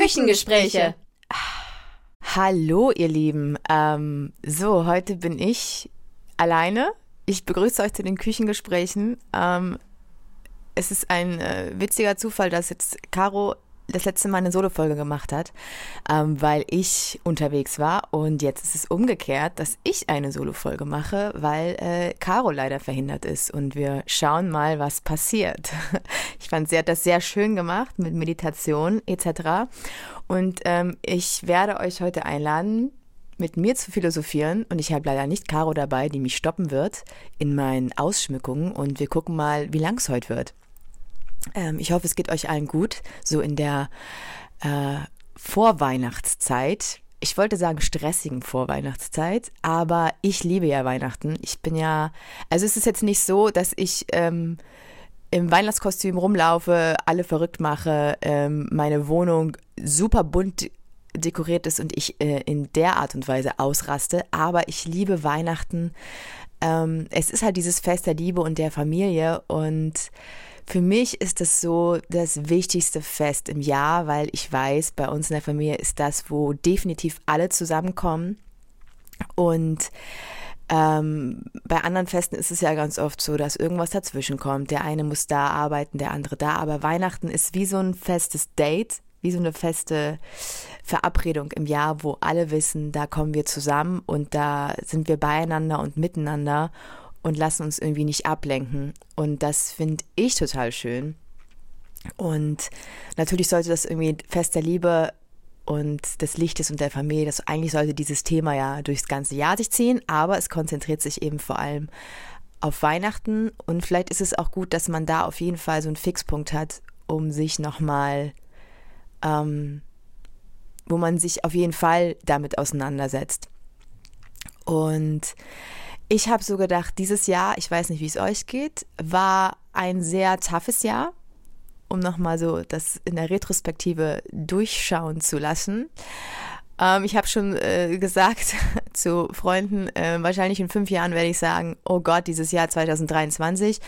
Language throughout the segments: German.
Küchengespräche. Hallo, ihr Lieben. Ähm, so, heute bin ich alleine. Ich begrüße euch zu den Küchengesprächen. Ähm, es ist ein äh, witziger Zufall, dass jetzt Caro das letzte Mal eine Solo-Folge gemacht hat, ähm, weil ich unterwegs war und jetzt ist es umgekehrt, dass ich eine Solo-Folge mache, weil äh, Caro leider verhindert ist und wir schauen mal, was passiert. Ich fand, sie hat das sehr schön gemacht mit Meditation etc. Und ähm, ich werde euch heute einladen, mit mir zu philosophieren und ich habe leider nicht Caro dabei, die mich stoppen wird in meinen Ausschmückungen und wir gucken mal, wie lang es heute wird. Ähm, ich hoffe, es geht euch allen gut, so in der äh, Vorweihnachtszeit. Ich wollte sagen stressigen Vorweihnachtszeit, aber ich liebe ja Weihnachten. Ich bin ja, also es ist jetzt nicht so, dass ich ähm, im Weihnachtskostüm rumlaufe, alle verrückt mache, ähm, meine Wohnung super bunt dekoriert ist und ich äh, in der Art und Weise ausraste. Aber ich liebe Weihnachten. Ähm, es ist halt dieses Fest der Liebe und der Familie und für mich ist das so das wichtigste Fest im Jahr, weil ich weiß, bei uns in der Familie ist das, wo definitiv alle zusammenkommen. Und ähm, bei anderen Festen ist es ja ganz oft so, dass irgendwas dazwischen kommt. Der eine muss da arbeiten, der andere da. Aber Weihnachten ist wie so ein festes Date, wie so eine feste Verabredung im Jahr, wo alle wissen, da kommen wir zusammen und da sind wir beieinander und miteinander und lassen uns irgendwie nicht ablenken. Und das finde ich total schön. Und natürlich sollte das irgendwie Fest der Liebe und des Lichtes und der Familie, das eigentlich sollte dieses Thema ja durchs ganze Jahr sich ziehen, aber es konzentriert sich eben vor allem auf Weihnachten und vielleicht ist es auch gut, dass man da auf jeden Fall so einen Fixpunkt hat, um sich nochmal, ähm, wo man sich auf jeden Fall damit auseinandersetzt. Und ich habe so gedacht, dieses Jahr, ich weiß nicht, wie es euch geht, war ein sehr toughes Jahr, um nochmal so das in der Retrospektive durchschauen zu lassen. Ähm, ich habe schon äh, gesagt zu Freunden, äh, wahrscheinlich in fünf Jahren werde ich sagen, oh Gott, dieses Jahr 2023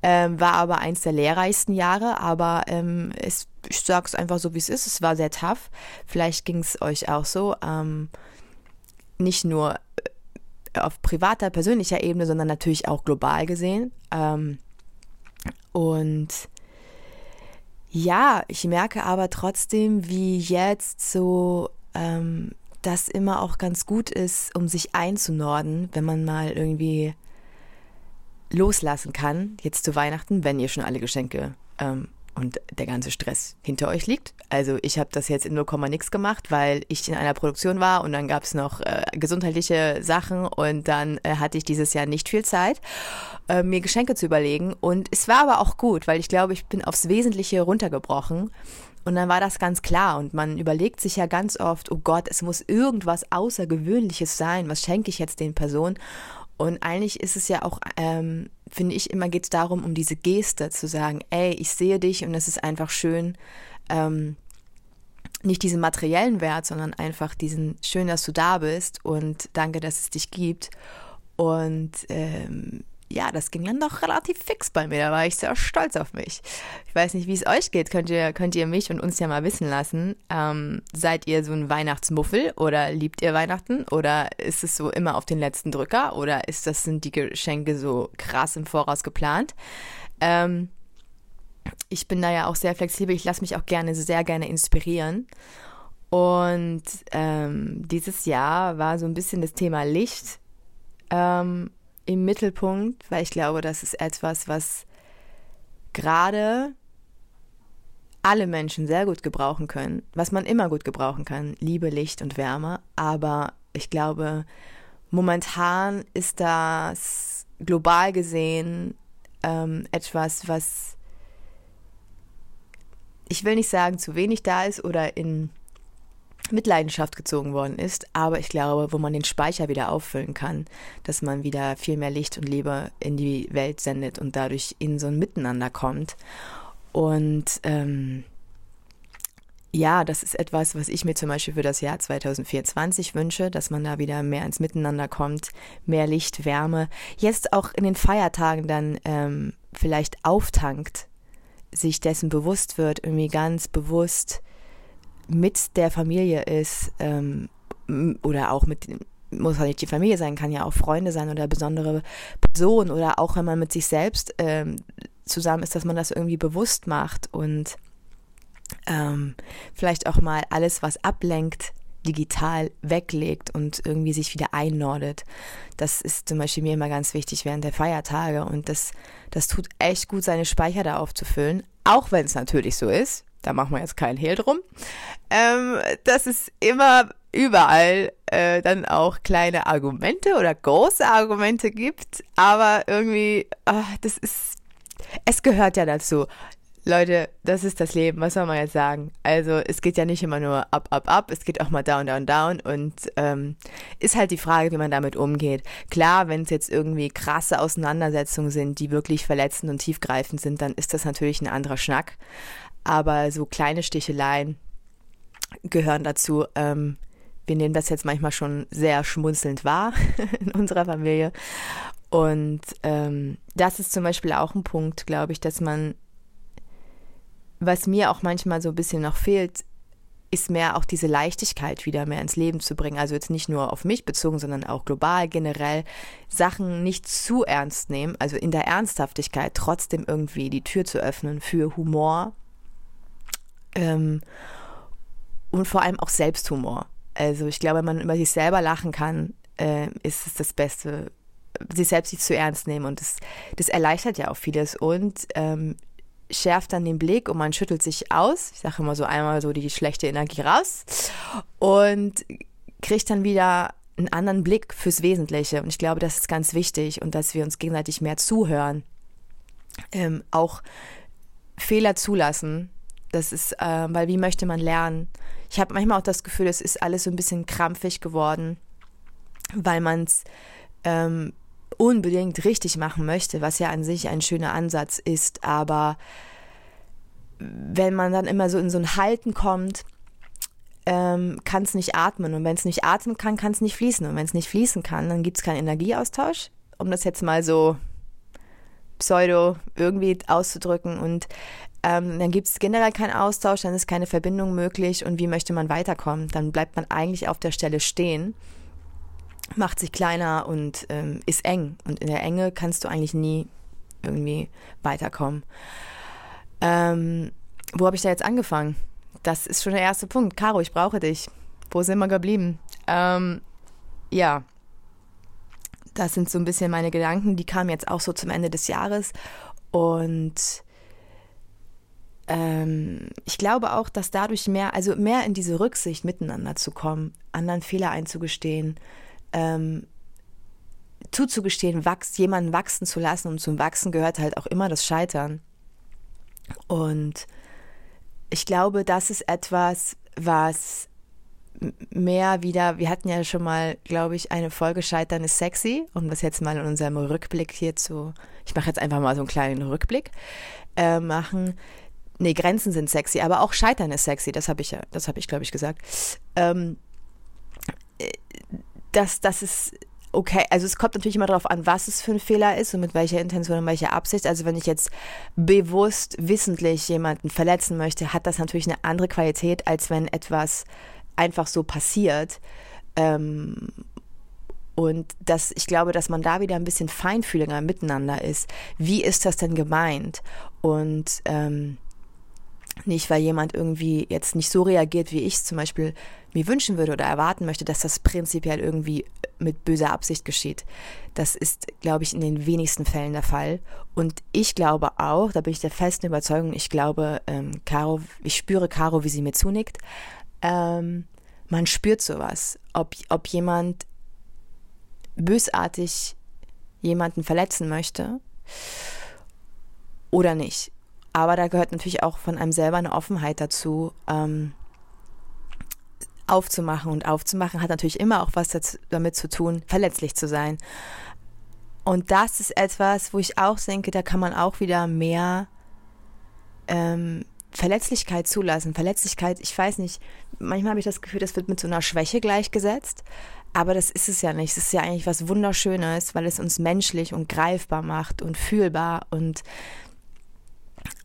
äh, war aber eins der lehrreichsten Jahre, aber ähm, es, ich sage es einfach so, wie es ist, es war sehr tough. Vielleicht ging es euch auch so. Ähm, nicht nur auf privater, persönlicher Ebene, sondern natürlich auch global gesehen. Ähm, und ja, ich merke aber trotzdem, wie jetzt so ähm, das immer auch ganz gut ist, um sich einzunorden, wenn man mal irgendwie loslassen kann, jetzt zu Weihnachten, wenn ihr schon alle Geschenke ähm, und der ganze Stress hinter euch liegt. Also ich habe das jetzt in 0, nix gemacht, weil ich in einer Produktion war und dann gab es noch äh, gesundheitliche Sachen und dann äh, hatte ich dieses Jahr nicht viel Zeit, äh, mir Geschenke zu überlegen. Und es war aber auch gut, weil ich glaube, ich bin aufs Wesentliche runtergebrochen. Und dann war das ganz klar und man überlegt sich ja ganz oft, oh Gott, es muss irgendwas Außergewöhnliches sein, was schenke ich jetzt den Personen? Und eigentlich ist es ja auch, ähm, finde ich, immer geht es darum, um diese Geste zu sagen, ey, ich sehe dich und es ist einfach schön, ähm, nicht diesen materiellen Wert, sondern einfach diesen schön, dass du da bist und danke, dass es dich gibt. Und ähm, ja, das ging dann doch relativ fix bei mir. Da war ich sehr stolz auf mich. Ich weiß nicht, wie es euch geht. Könnt ihr, könnt ihr mich und uns ja mal wissen lassen. Ähm, seid ihr so ein Weihnachtsmuffel oder liebt ihr Weihnachten? Oder ist es so immer auf den letzten Drücker? Oder ist das, sind die Geschenke so krass im Voraus geplant? Ähm, ich bin da ja auch sehr flexibel. Ich lasse mich auch gerne, sehr gerne inspirieren. Und ähm, dieses Jahr war so ein bisschen das Thema Licht. Ähm, im Mittelpunkt, weil ich glaube, das ist etwas, was gerade alle Menschen sehr gut gebrauchen können, was man immer gut gebrauchen kann, Liebe, Licht und Wärme. Aber ich glaube, momentan ist das global gesehen ähm, etwas, was ich will nicht sagen, zu wenig da ist oder in Mitleidenschaft gezogen worden ist, aber ich glaube, wo man den Speicher wieder auffüllen kann, dass man wieder viel mehr Licht und Liebe in die Welt sendet und dadurch in so ein Miteinander kommt. Und ähm, ja, das ist etwas, was ich mir zum Beispiel für das Jahr 2024 wünsche, dass man da wieder mehr ins Miteinander kommt, mehr Licht, Wärme, jetzt auch in den Feiertagen dann ähm, vielleicht auftankt, sich dessen bewusst wird, irgendwie ganz bewusst mit der Familie ist ähm, oder auch mit muss halt nicht die Familie sein, kann ja auch Freunde sein oder besondere Personen oder auch wenn man mit sich selbst ähm, zusammen ist, dass man das irgendwie bewusst macht und ähm, vielleicht auch mal alles, was ablenkt, digital weglegt und irgendwie sich wieder einnordet. Das ist zum Beispiel mir immer ganz wichtig während der Feiertage und das, das tut echt gut, seine Speicher da aufzufüllen, auch wenn es natürlich so ist, da machen wir jetzt keinen Hehl drum, ähm, dass es immer überall äh, dann auch kleine Argumente oder große Argumente gibt, aber irgendwie, ach, das ist, es gehört ja dazu. Leute, das ist das Leben, was soll man jetzt sagen? Also es geht ja nicht immer nur up, up, up, es geht auch mal down, down, down und ähm, ist halt die Frage, wie man damit umgeht. Klar, wenn es jetzt irgendwie krasse Auseinandersetzungen sind, die wirklich verletzend und tiefgreifend sind, dann ist das natürlich ein anderer Schnack. Aber so kleine Sticheleien gehören dazu. Ähm, wir nehmen das jetzt manchmal schon sehr schmunzelnd wahr in unserer Familie. Und ähm, das ist zum Beispiel auch ein Punkt, glaube ich, dass man, was mir auch manchmal so ein bisschen noch fehlt, ist mehr auch diese Leichtigkeit wieder mehr ins Leben zu bringen. Also jetzt nicht nur auf mich bezogen, sondern auch global generell Sachen nicht zu ernst nehmen, also in der Ernsthaftigkeit trotzdem irgendwie die Tür zu öffnen für Humor ähm, und vor allem auch Selbsthumor. Also ich glaube, wenn man über sich selber lachen kann, äh, ist es das Beste, sich selbst nicht zu ernst nehmen. Und das, das erleichtert ja auch vieles und ähm, schärft dann den Blick und man schüttelt sich aus. Ich sage immer so einmal so die schlechte Energie raus und kriegt dann wieder einen anderen Blick fürs Wesentliche. Und ich glaube, das ist ganz wichtig und dass wir uns gegenseitig mehr zuhören. Ähm, auch Fehler zulassen. Das ist, äh, weil wie möchte man lernen? Ich habe manchmal auch das Gefühl, es ist alles so ein bisschen krampfig geworden, weil man es ähm, unbedingt richtig machen möchte, was ja an sich ein schöner Ansatz ist. Aber wenn man dann immer so in so ein Halten kommt, ähm, kann es nicht atmen. Und wenn es nicht atmen kann, kann es nicht fließen. Und wenn es nicht fließen kann, dann gibt es keinen Energieaustausch, um das jetzt mal so pseudo irgendwie auszudrücken. Und ähm, dann gibt es generell keinen Austausch, dann ist keine Verbindung möglich und wie möchte man weiterkommen? Dann bleibt man eigentlich auf der Stelle stehen, macht sich kleiner und ähm, ist eng. Und in der Enge kannst du eigentlich nie irgendwie weiterkommen. Ähm, wo habe ich da jetzt angefangen? Das ist schon der erste Punkt. Caro, ich brauche dich. Wo sind wir geblieben? Ähm, ja, das sind so ein bisschen meine Gedanken. Die kamen jetzt auch so zum Ende des Jahres. Und ähm, ich glaube auch, dass dadurch mehr, also mehr in diese Rücksicht miteinander zu kommen, anderen Fehler einzugestehen, ähm, zuzugestehen, wachs, jemanden wachsen zu lassen. Und zum Wachsen gehört halt auch immer das Scheitern. Und ich glaube, das ist etwas, was mehr wieder, wir hatten ja schon mal, glaube ich, eine Folge Scheitern ist sexy, um das jetzt mal in unserem Rückblick hier zu, ich mache jetzt einfach mal so einen kleinen Rückblick, äh, machen nee, Grenzen sind sexy, aber auch Scheitern ist sexy, das habe ich ja, das habe ich, glaube ich, gesagt. Ähm, äh, das, das ist okay, also es kommt natürlich immer darauf an, was es für ein Fehler ist und mit welcher Intention und welcher Absicht. Also wenn ich jetzt bewusst, wissentlich jemanden verletzen möchte, hat das natürlich eine andere Qualität, als wenn etwas einfach so passiert. Ähm, und das, ich glaube, dass man da wieder ein bisschen feinfühliger miteinander ist. Wie ist das denn gemeint? Und ähm, nicht, weil jemand irgendwie jetzt nicht so reagiert, wie ich es zum Beispiel mir wünschen würde oder erwarten möchte, dass das prinzipiell irgendwie mit böser Absicht geschieht. Das ist, glaube ich, in den wenigsten Fällen der Fall. Und ich glaube auch, da bin ich der festen Überzeugung, ich glaube, ähm, Caro, ich spüre Caro, wie sie mir zunickt. Ähm, man spürt sowas, ob, ob jemand bösartig jemanden verletzen möchte oder nicht. Aber da gehört natürlich auch von einem selber eine Offenheit dazu, ähm, aufzumachen. Und aufzumachen hat natürlich immer auch was dazu, damit zu tun, verletzlich zu sein. Und das ist etwas, wo ich auch denke, da kann man auch wieder mehr ähm, Verletzlichkeit zulassen. Verletzlichkeit, ich weiß nicht, manchmal habe ich das Gefühl, das wird mit so einer Schwäche gleichgesetzt. Aber das ist es ja nicht. Es ist ja eigentlich was Wunderschönes, weil es uns menschlich und greifbar macht und fühlbar und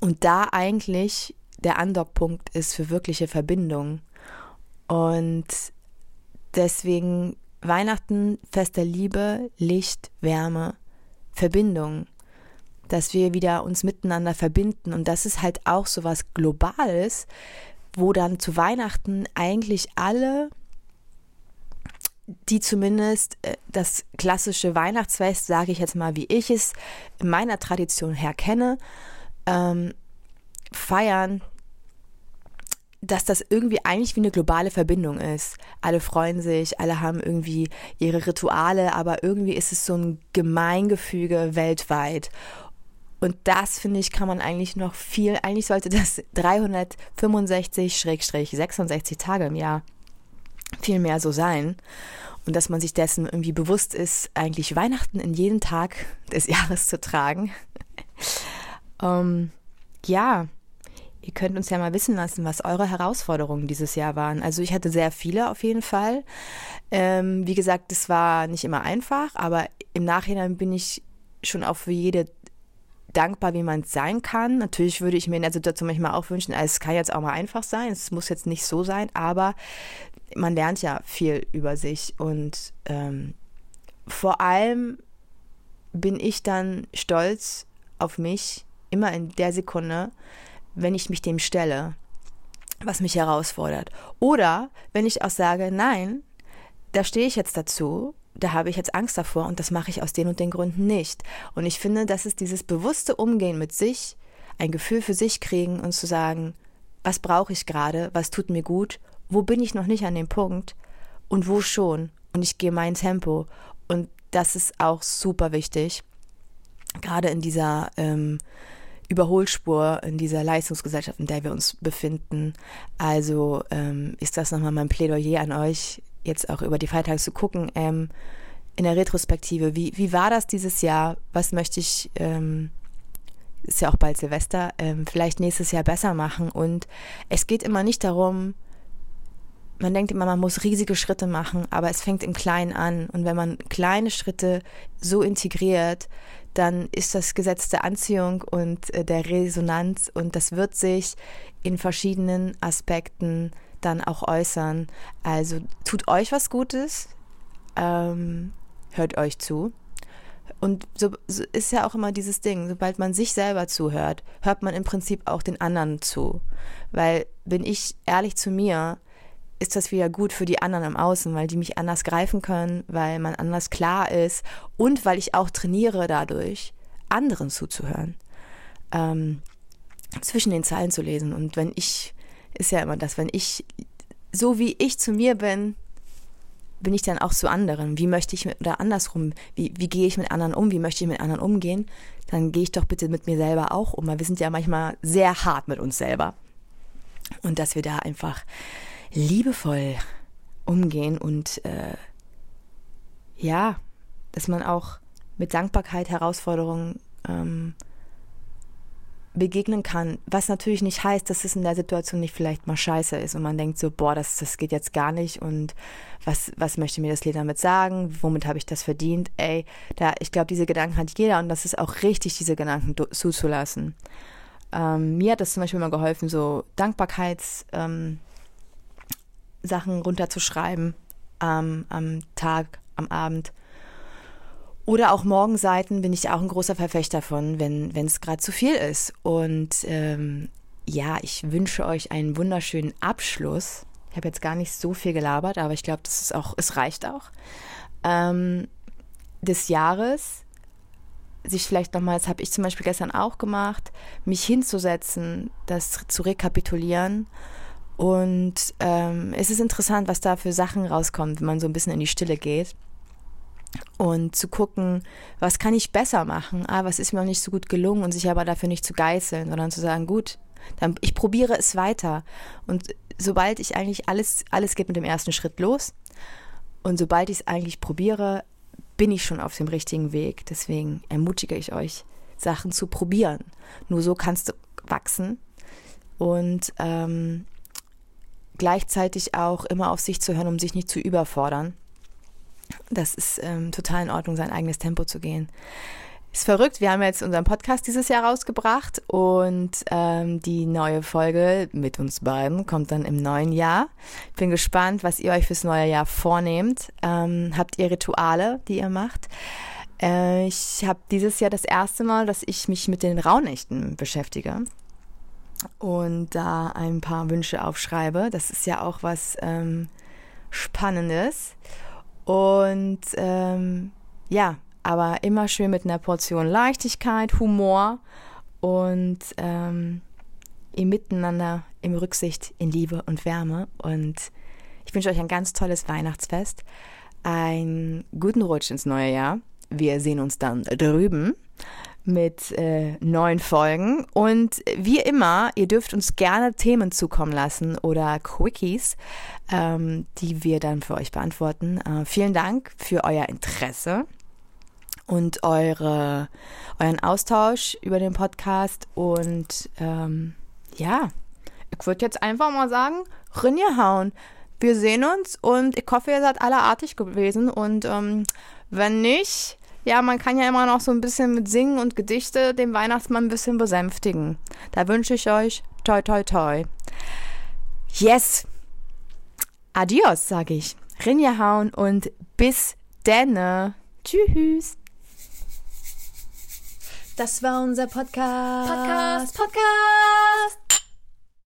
und da eigentlich der Andockpunkt ist für wirkliche Verbindung. Und deswegen Weihnachten, Fest der Liebe, Licht, Wärme, Verbindung, dass wir wieder uns miteinander verbinden. Und das ist halt auch so was Globales, wo dann zu Weihnachten eigentlich alle, die zumindest äh, das klassische Weihnachtsfest, sage ich jetzt mal, wie ich es in meiner Tradition her kenne, ähm, feiern, dass das irgendwie eigentlich wie eine globale Verbindung ist. Alle freuen sich, alle haben irgendwie ihre Rituale, aber irgendwie ist es so ein Gemeingefüge weltweit. Und das, finde ich, kann man eigentlich noch viel, eigentlich sollte das 365-66 Tage im Jahr viel mehr so sein. Und dass man sich dessen irgendwie bewusst ist, eigentlich Weihnachten in jeden Tag des Jahres zu tragen. Ähm, ja, ihr könnt uns ja mal wissen lassen, was eure Herausforderungen dieses Jahr waren. Also ich hatte sehr viele auf jeden Fall. Ähm, wie gesagt, es war nicht immer einfach, aber im Nachhinein bin ich schon auch für jede dankbar, wie man sein kann. Natürlich würde ich mir in der Situation manchmal auch wünschen, es kann jetzt auch mal einfach sein, es muss jetzt nicht so sein, aber man lernt ja viel über sich und ähm, vor allem bin ich dann stolz auf mich, immer in der Sekunde, wenn ich mich dem stelle, was mich herausfordert. Oder wenn ich auch sage, nein, da stehe ich jetzt dazu da habe ich jetzt Angst davor und das mache ich aus den und den Gründen nicht. Und ich finde, das ist dieses bewusste Umgehen mit sich, ein Gefühl für sich kriegen und zu sagen, was brauche ich gerade, was tut mir gut, wo bin ich noch nicht an dem Punkt und wo schon. Und ich gehe mein Tempo. Und das ist auch super wichtig, gerade in dieser ähm, Überholspur, in dieser Leistungsgesellschaft, in der wir uns befinden. Also ähm, ist das nochmal mein Plädoyer an euch, jetzt auch über die Feiertage zu gucken, ähm, in der Retrospektive, wie, wie war das dieses Jahr? Was möchte ich, ähm, ist ja auch bald Silvester, ähm, vielleicht nächstes Jahr besser machen? Und es geht immer nicht darum, man denkt immer, man muss riesige Schritte machen, aber es fängt im Kleinen an. Und wenn man kleine Schritte so integriert, dann ist das Gesetz der Anziehung und äh, der Resonanz und das wird sich in verschiedenen Aspekten dann auch äußern. Also tut euch was Gutes, ähm, hört euch zu. Und so, so, ist ja auch immer dieses Ding, sobald man sich selber zuhört, hört man im Prinzip auch den anderen zu. Weil bin ich ehrlich zu mir, ist das wieder gut für die anderen im Außen, weil die mich anders greifen können, weil man anders klar ist und weil ich auch trainiere dadurch, anderen zuzuhören. Ähm, zwischen den Zeilen zu lesen. Und wenn ich ist ja immer das, wenn ich, so wie ich zu mir bin, bin ich dann auch zu anderen. Wie möchte ich mit, oder andersrum, wie, wie gehe ich mit anderen um, wie möchte ich mit anderen umgehen, dann gehe ich doch bitte mit mir selber auch um, weil wir sind ja manchmal sehr hart mit uns selber. Und dass wir da einfach liebevoll umgehen und äh, ja, dass man auch mit Dankbarkeit Herausforderungen ähm, begegnen kann, was natürlich nicht heißt, dass es in der Situation nicht vielleicht mal scheiße ist und man denkt so, boah, das, das geht jetzt gar nicht und was, was möchte mir das Lied damit sagen, womit habe ich das verdient, ey, da, ich glaube, diese Gedanken hat jeder und das ist auch richtig, diese Gedanken zuzulassen. Ähm, mir hat das zum Beispiel immer geholfen, so Dankbarkeits, ähm, Sachen runterzuschreiben ähm, am Tag, am Abend oder auch Morgenseiten bin ich auch ein großer Verfechter von, wenn es gerade zu viel ist. Und ähm, ja, ich wünsche euch einen wunderschönen Abschluss. Ich habe jetzt gar nicht so viel gelabert, aber ich glaube, das ist auch, es reicht auch. Ähm, des Jahres, sich vielleicht nochmal, das habe ich zum Beispiel gestern auch gemacht, mich hinzusetzen, das zu rekapitulieren. Und ähm, es ist interessant, was da für Sachen rauskommt, wenn man so ein bisschen in die Stille geht und zu gucken, was kann ich besser machen? Ah, was ist mir noch nicht so gut gelungen und sich aber dafür nicht zu geißeln, sondern zu sagen, gut, dann ich probiere es weiter. Und sobald ich eigentlich alles, alles geht mit dem ersten Schritt los und sobald ich es eigentlich probiere, bin ich schon auf dem richtigen Weg. Deswegen ermutige ich euch, Sachen zu probieren. Nur so kannst du wachsen und ähm, gleichzeitig auch immer auf sich zu hören, um sich nicht zu überfordern das ist ähm, total in Ordnung, sein eigenes Tempo zu gehen. ist verrückt. Wir haben jetzt unseren Podcast dieses Jahr rausgebracht und ähm, die neue Folge mit uns beiden kommt dann im neuen Jahr. Ich bin gespannt, was ihr euch fürs neue Jahr vornehmt. Ähm, habt ihr Rituale, die ihr macht? Äh, ich habe dieses Jahr das erste Mal, dass ich mich mit den Rauhnächten beschäftige und da ein paar Wünsche aufschreibe. Das ist ja auch was ähm, Spannendes. Und ähm, ja, aber immer schön mit einer Portion Leichtigkeit, Humor und ähm, im Miteinander, im Rücksicht, in Liebe und Wärme. Und ich wünsche euch ein ganz tolles Weihnachtsfest, einen guten Rutsch ins neue Jahr. Wir sehen uns dann drüben mit äh, neuen Folgen. Und wie immer, ihr dürft uns gerne Themen zukommen lassen oder Quickies, ähm, die wir dann für euch beantworten. Äh, vielen Dank für euer Interesse und eure, euren Austausch über den Podcast. Und ähm, ja, ich würde jetzt einfach mal sagen, Rinje hauen. Wir sehen uns und ich hoffe, ihr seid alle artig gewesen. Und ähm, wenn nicht, ja, man kann ja immer noch so ein bisschen mit Singen und Gedichte den Weihnachtsmann ein bisschen besänftigen. Da wünsche ich euch toi toi toi. Yes! Adios, sage ich. Rinja hauen und bis denne. Tschüss. Das war unser Podcast. Podcast, Podcast.